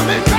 coming.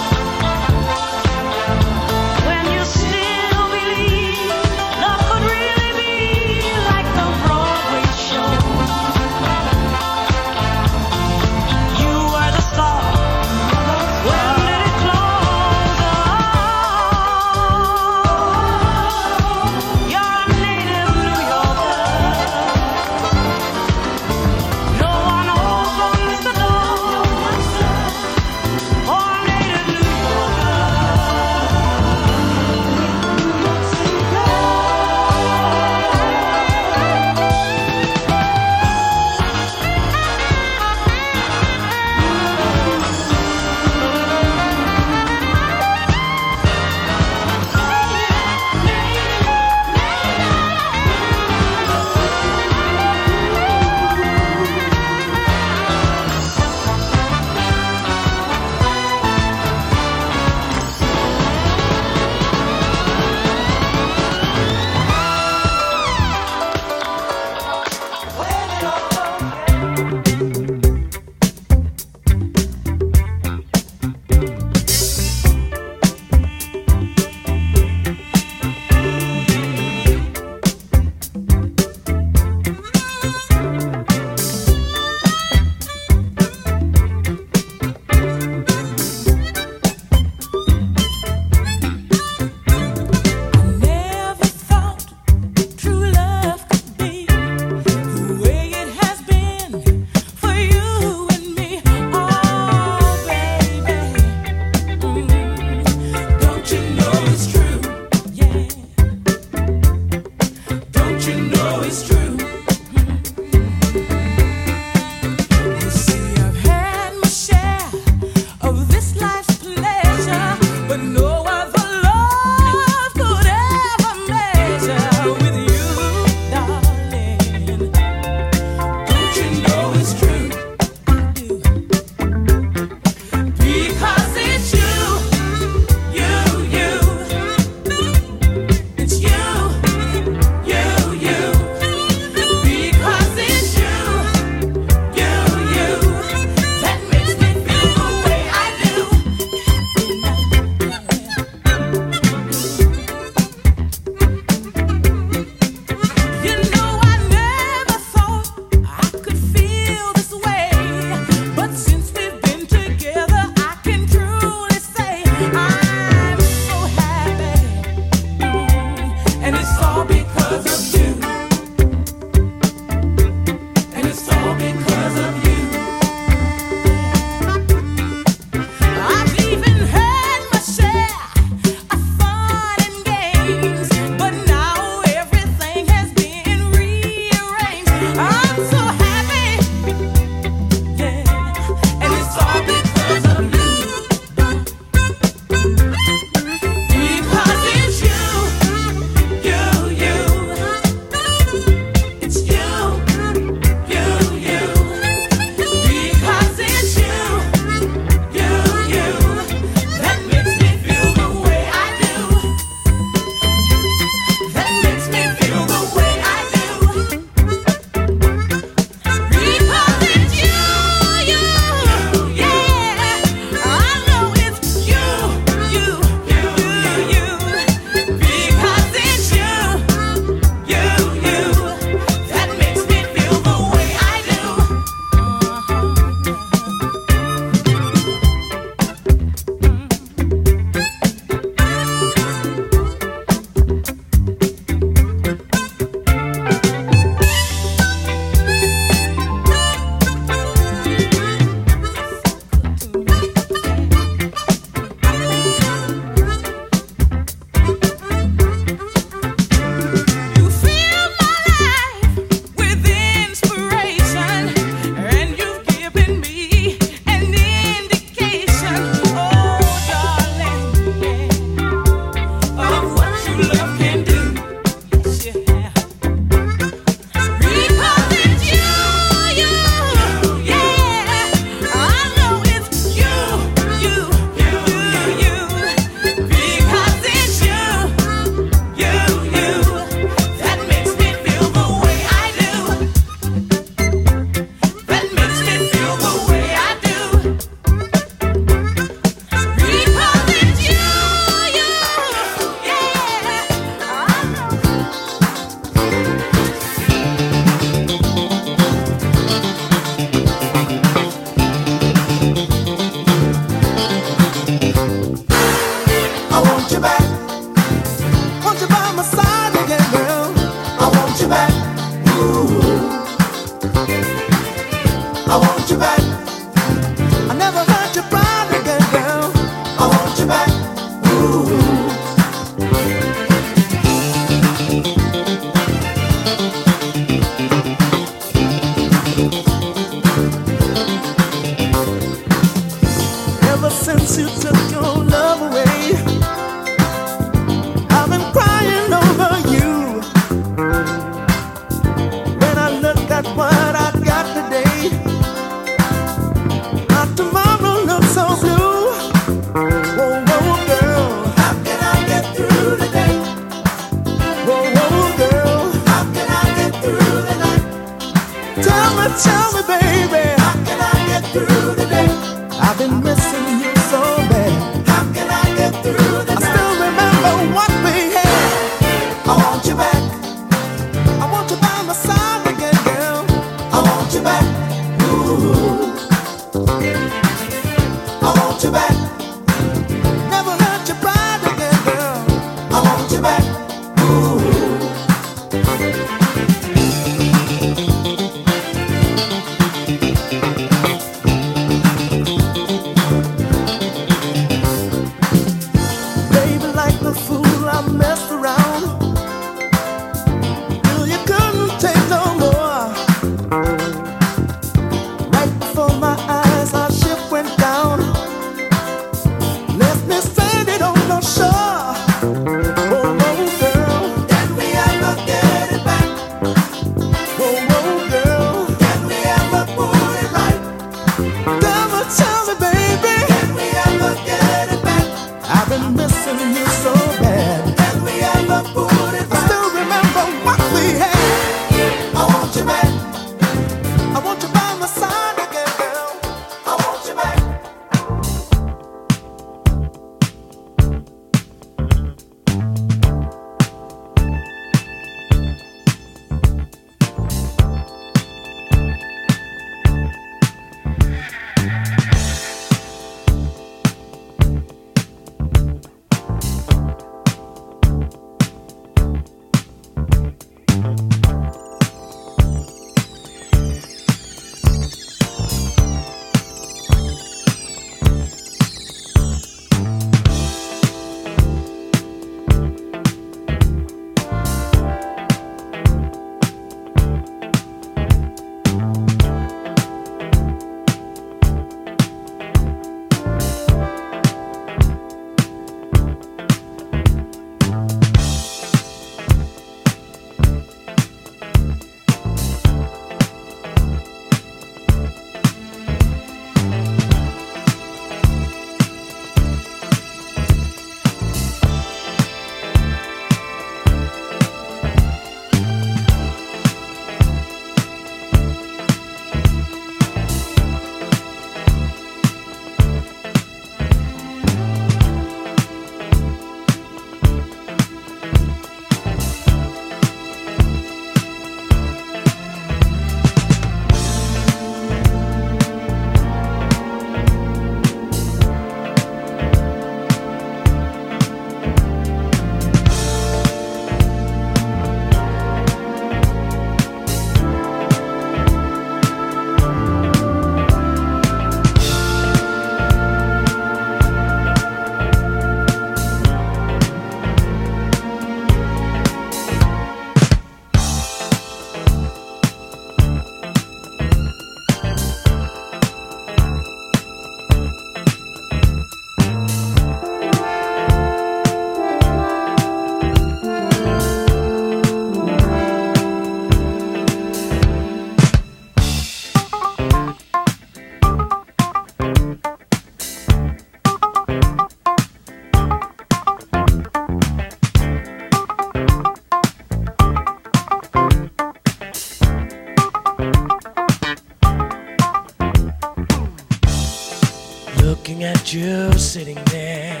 you sitting there,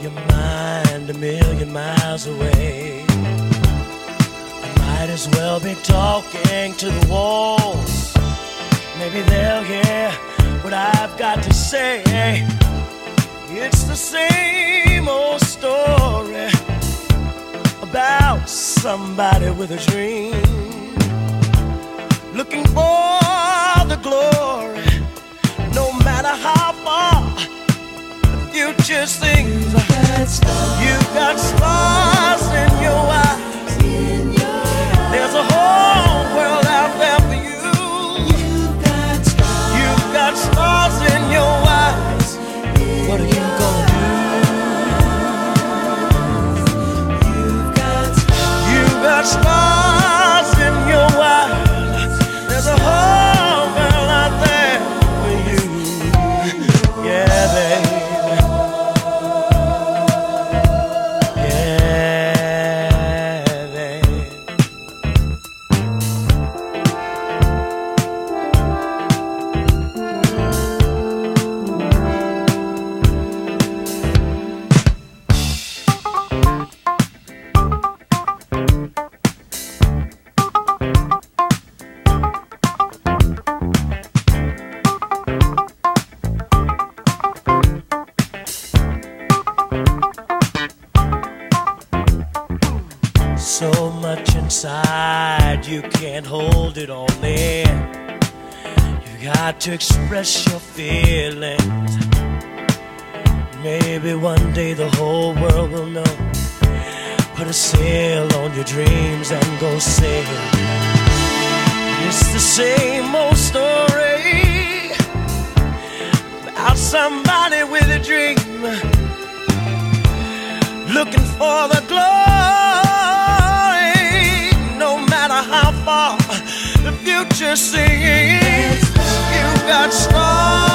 your mind a million miles away. I might as well be talking to the walls. Maybe they'll hear what I've got to say. It's the same old story about somebody with a dream. Future seems you've got stars in your eyes. There's a whole world out there for you. You've got stars in your eyes. What are you gonna do? You've got stars inside, you can't hold it all in. You got to express your feelings. Maybe one day the whole world will know. Put a sail on your dreams and go sail. It's the same old story about somebody with a dream looking for the glory. Matter the future seems, you've got stars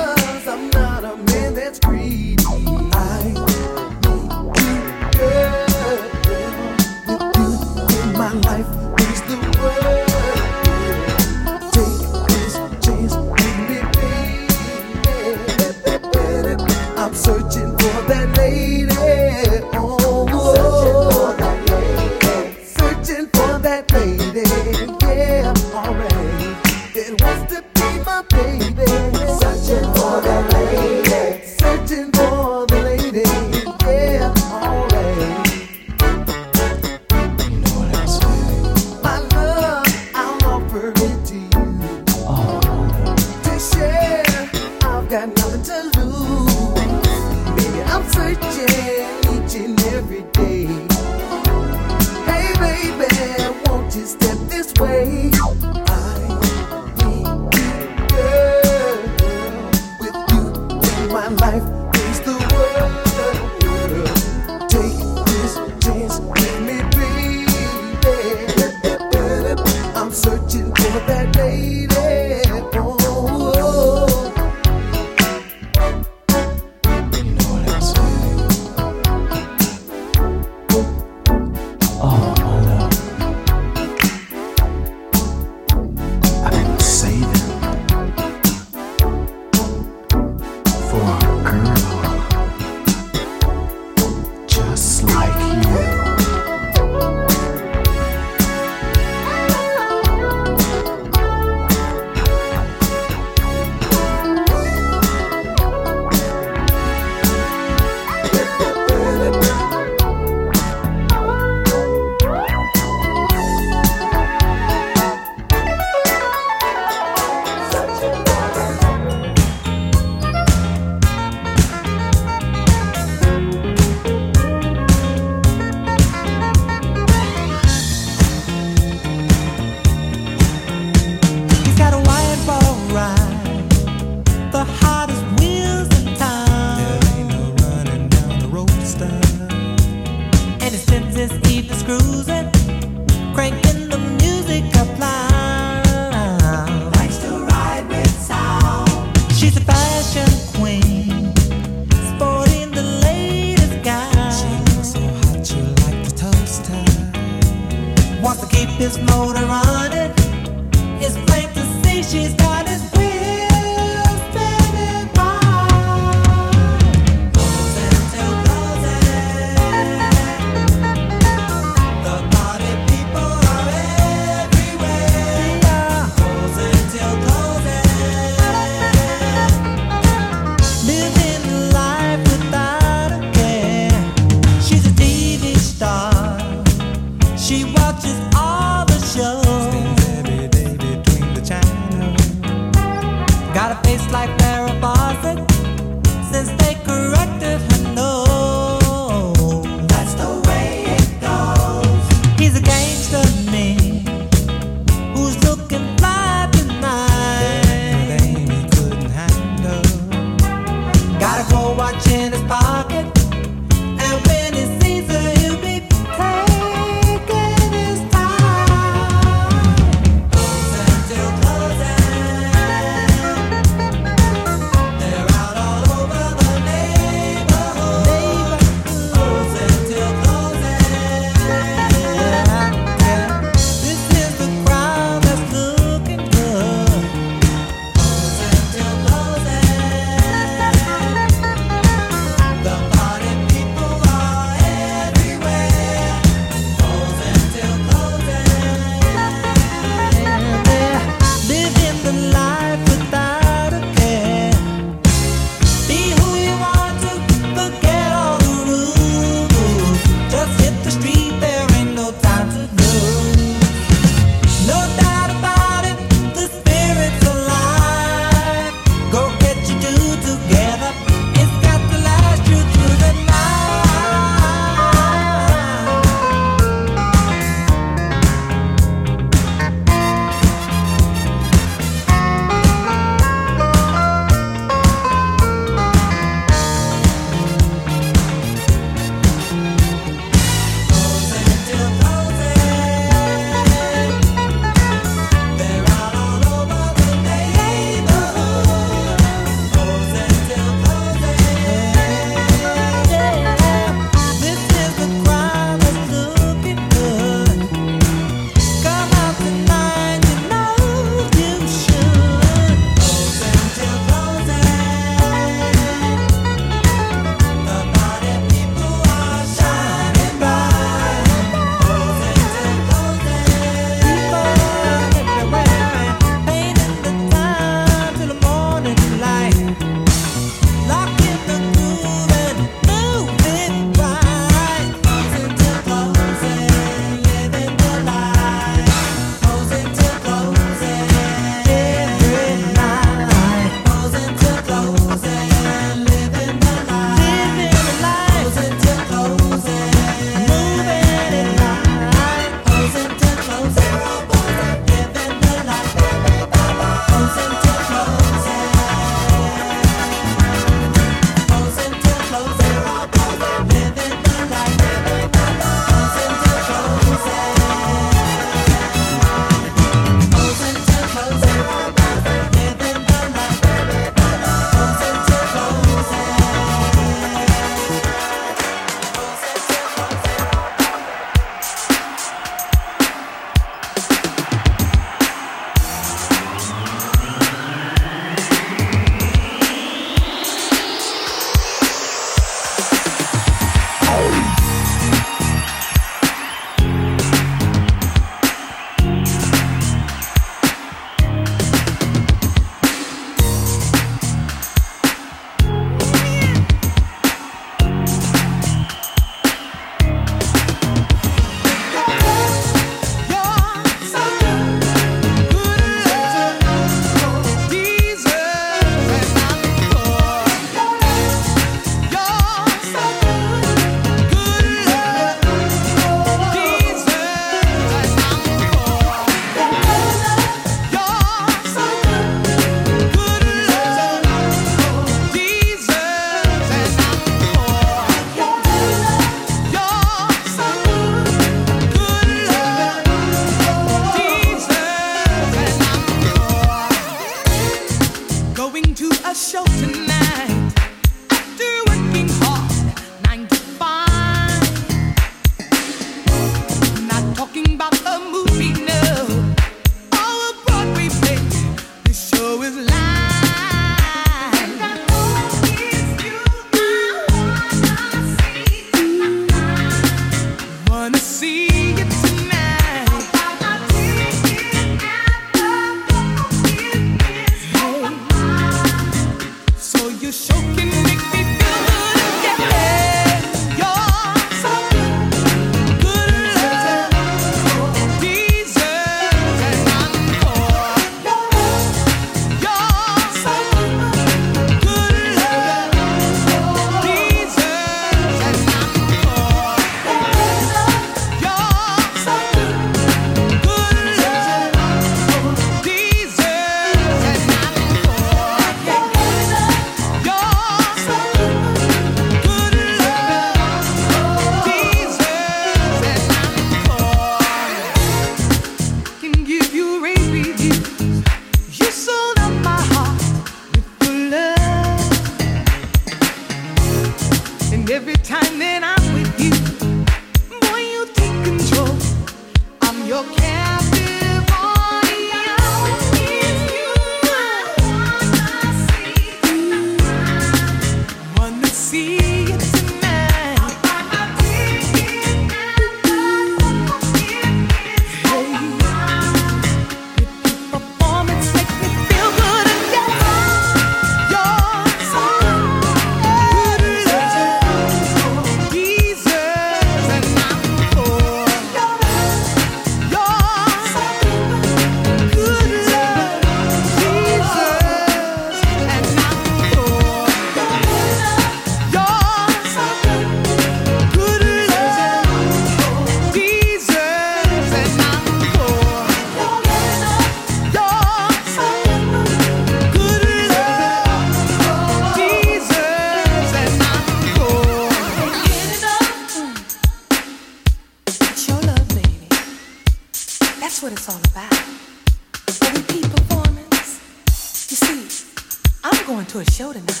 Going to a show tonight.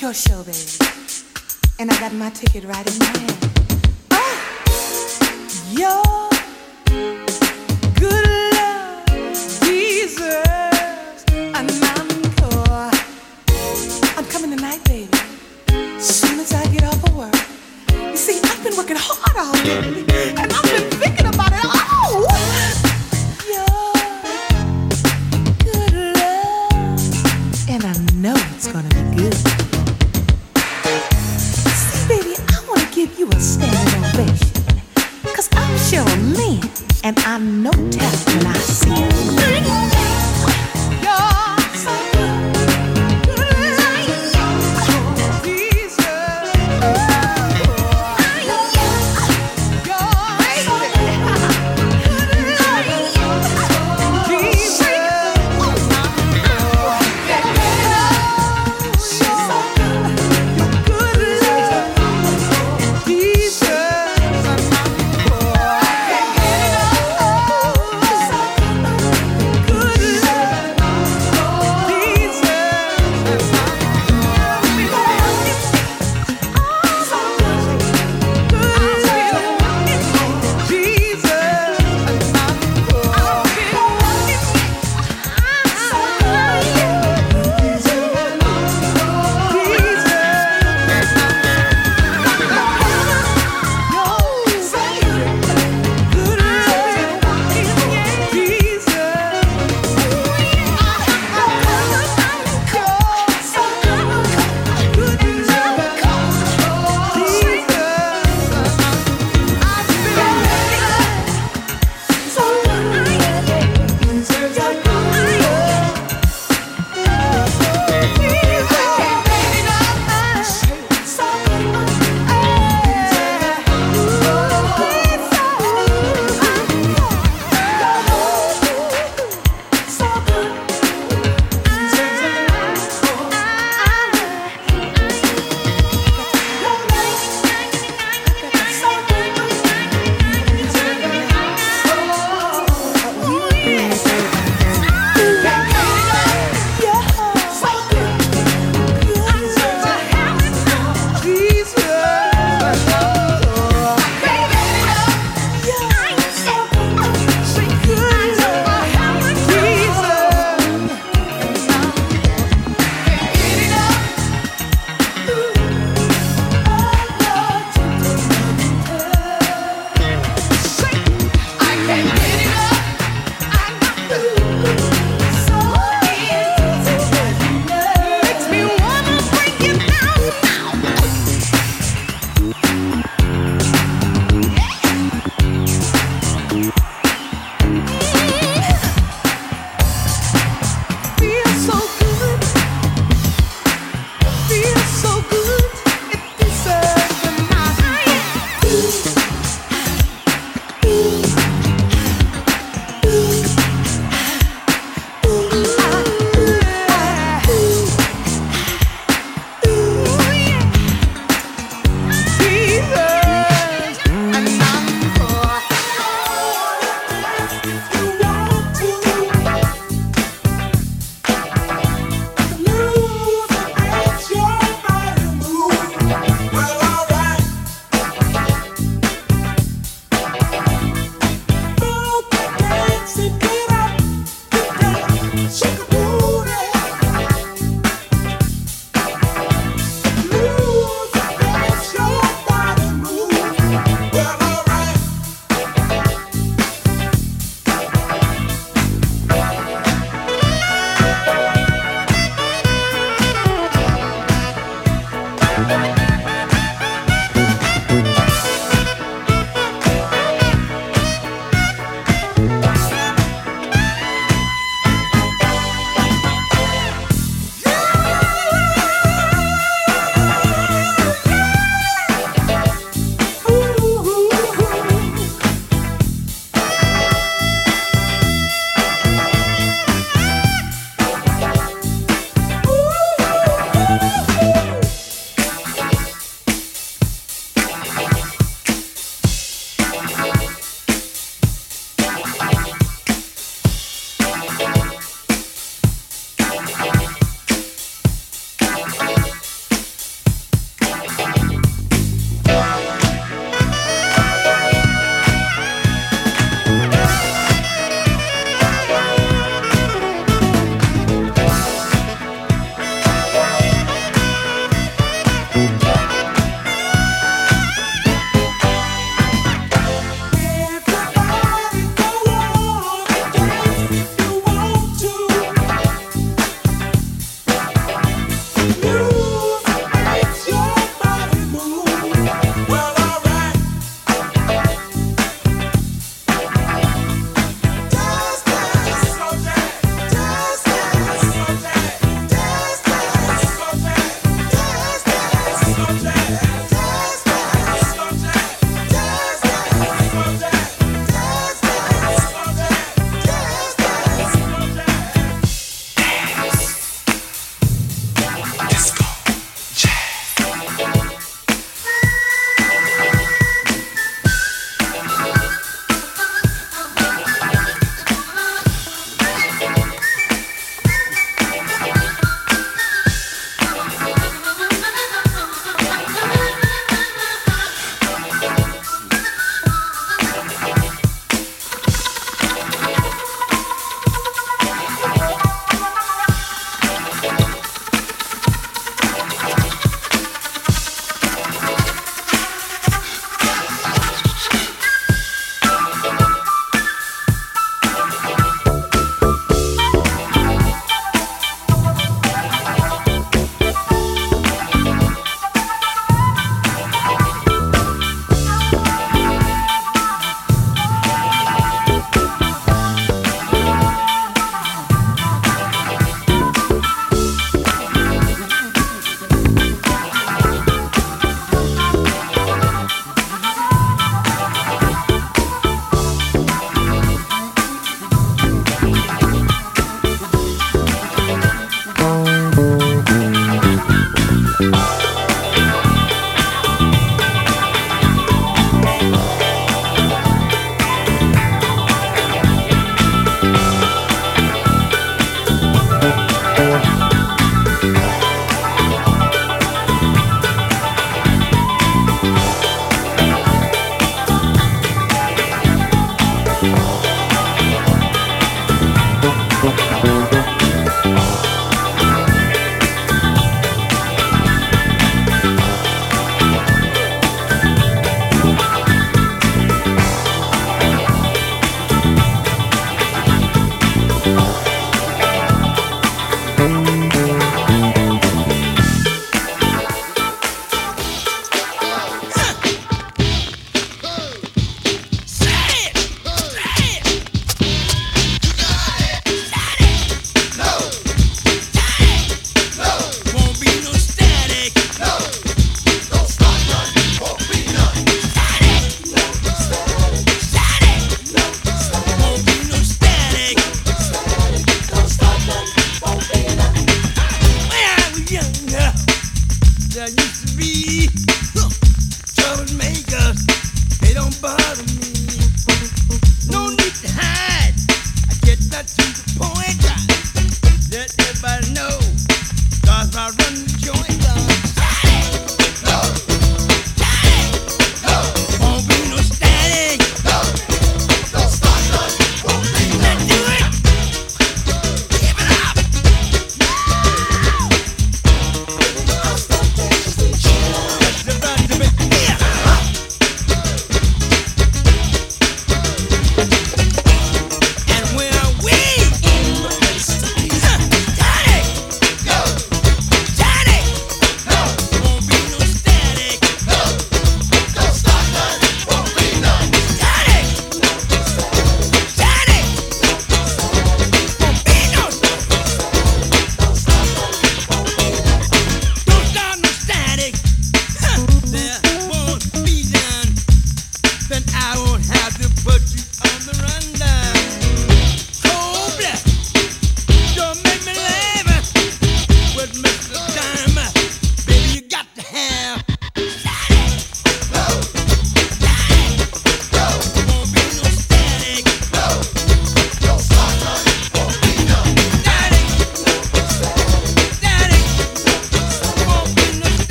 Your show, baby. And I got my ticket right in my hand. Oh, your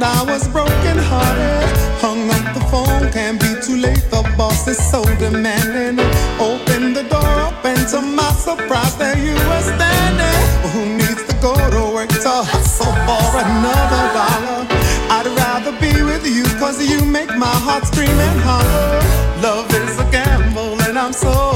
and I was broken hearted. Hung up the phone, can't be too late. The boss is so demanding. Open the door up, and to my surprise, there you were standing. Well, who needs to go to work to hustle for another dollar? I'd rather be with you, cause you make my heart scream and holler. Love is a gamble, and I'm so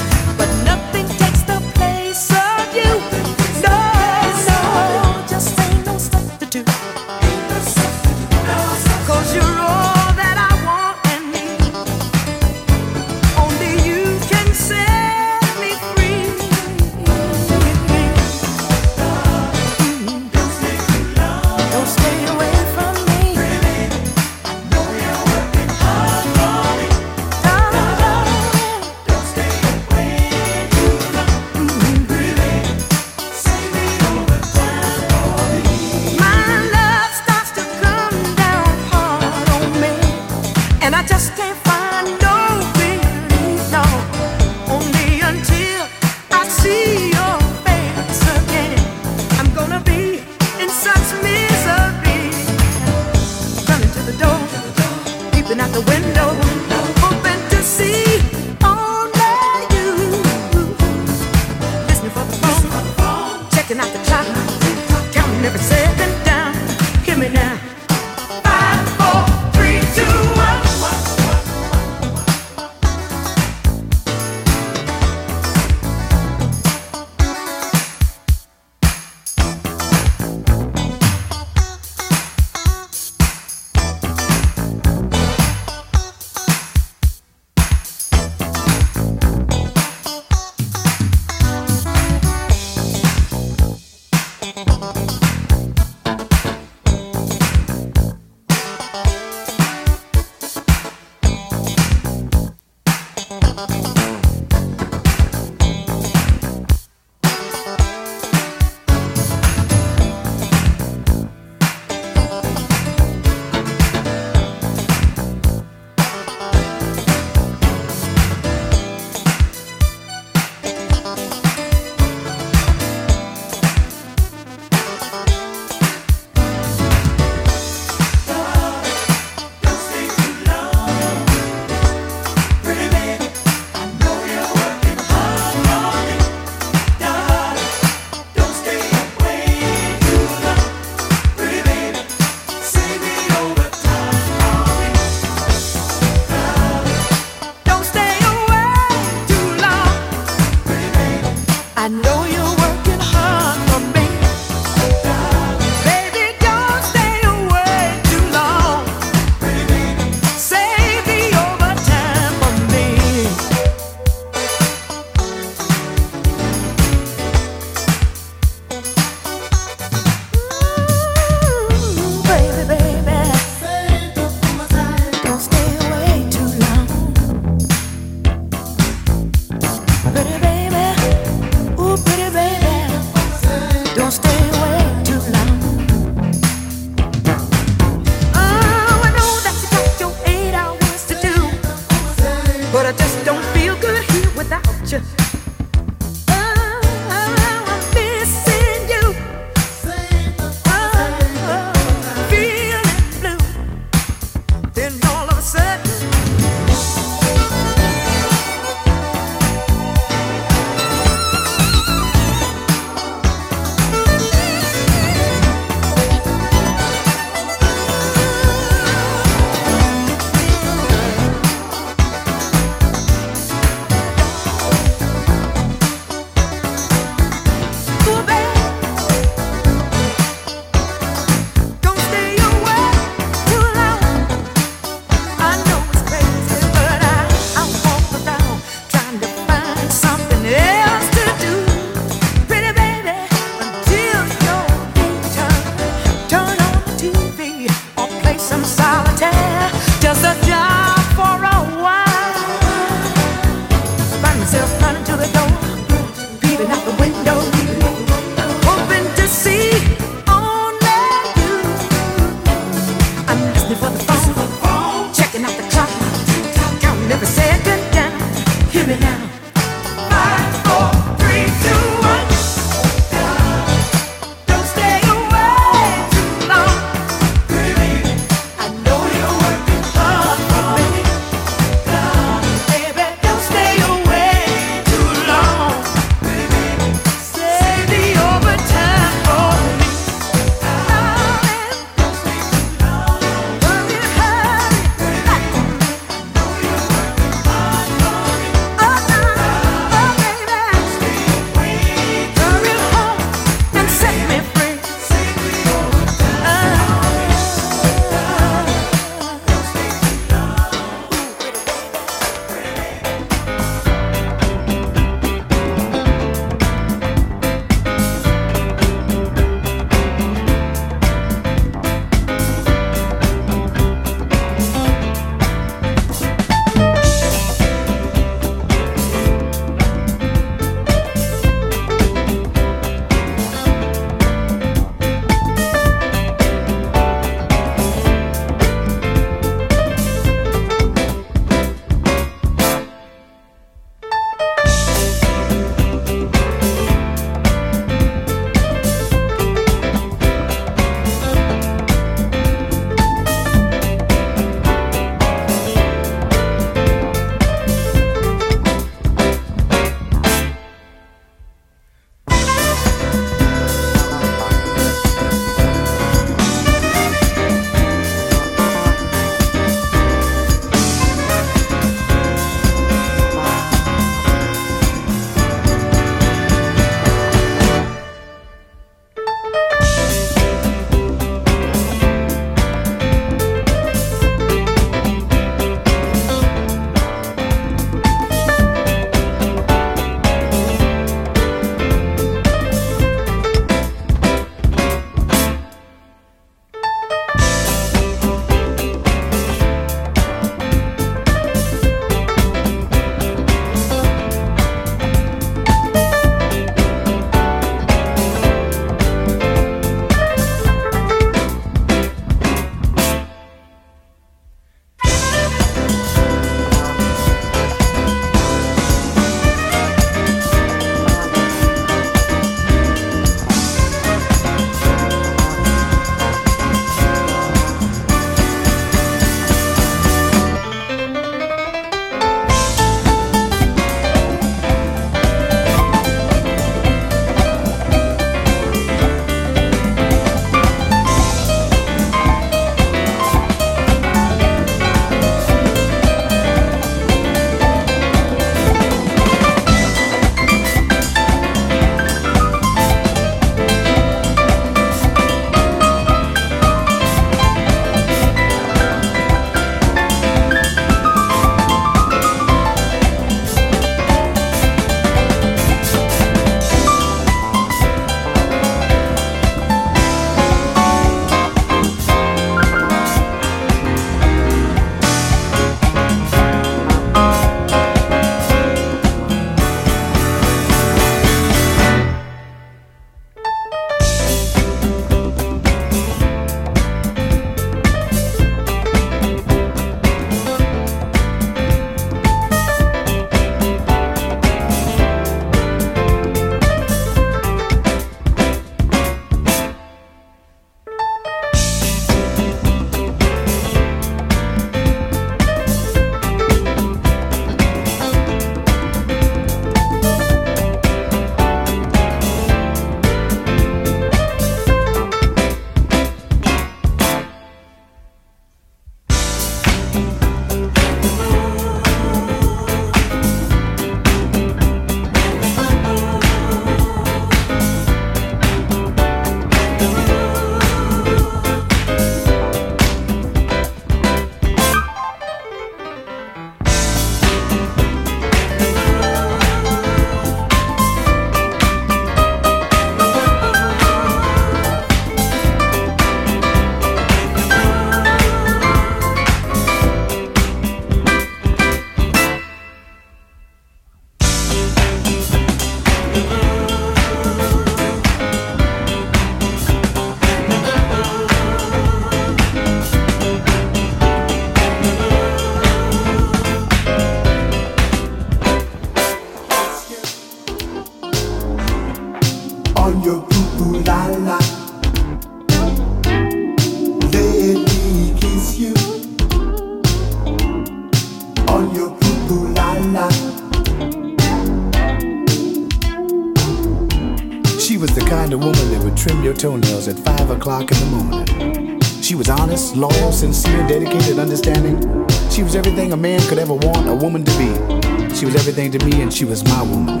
everything to me, and she was my woman.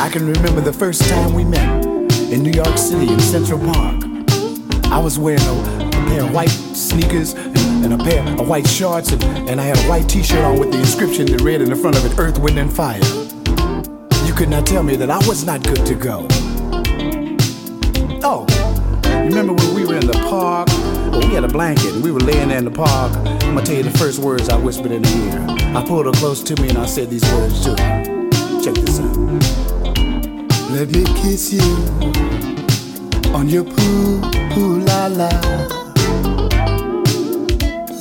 I can remember the first time we met in New York City in Central Park. I was wearing a, a pair of white sneakers and, a pair of white shorts, and, and I had a white t shirt on with the inscription that read in the front of it Earth, Wind, and Fire. You could not tell me that I was not good to go. Oh, remember when we were in the park? Well, we had a blanket and we were laying there in the park. I'm gonna tell you the first words I whispered in her ear. I pulled her close to me and I said these words to her. Check this out. Let me kiss you on your poo poo la la.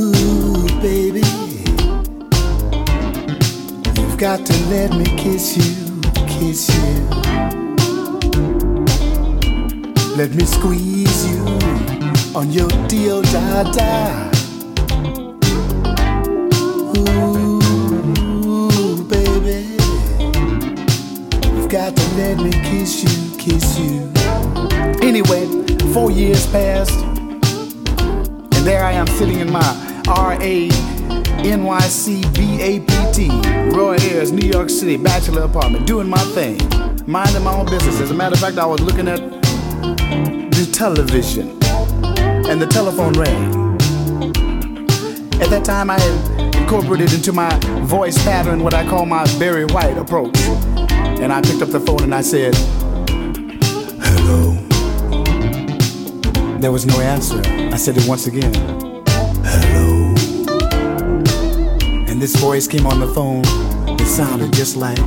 Ooh, baby. You've got to let me kiss you, kiss you. Let me squeeze you on your deal da da. Kiss you, kiss you. Anyway, four years passed, and there I am sitting in my R A N Y C B A P T, Roy Ayers, New York City, bachelor apartment, doing my thing, minding my own business. As a matter of fact, I was looking at the television, and the telephone rang. At that time, I had incorporated into my voice pattern what I call my Barry White approach. And I picked up the phone and I said, Hello. There was no answer. I said it once again. Hello. And this voice came on the phone. It sounded just like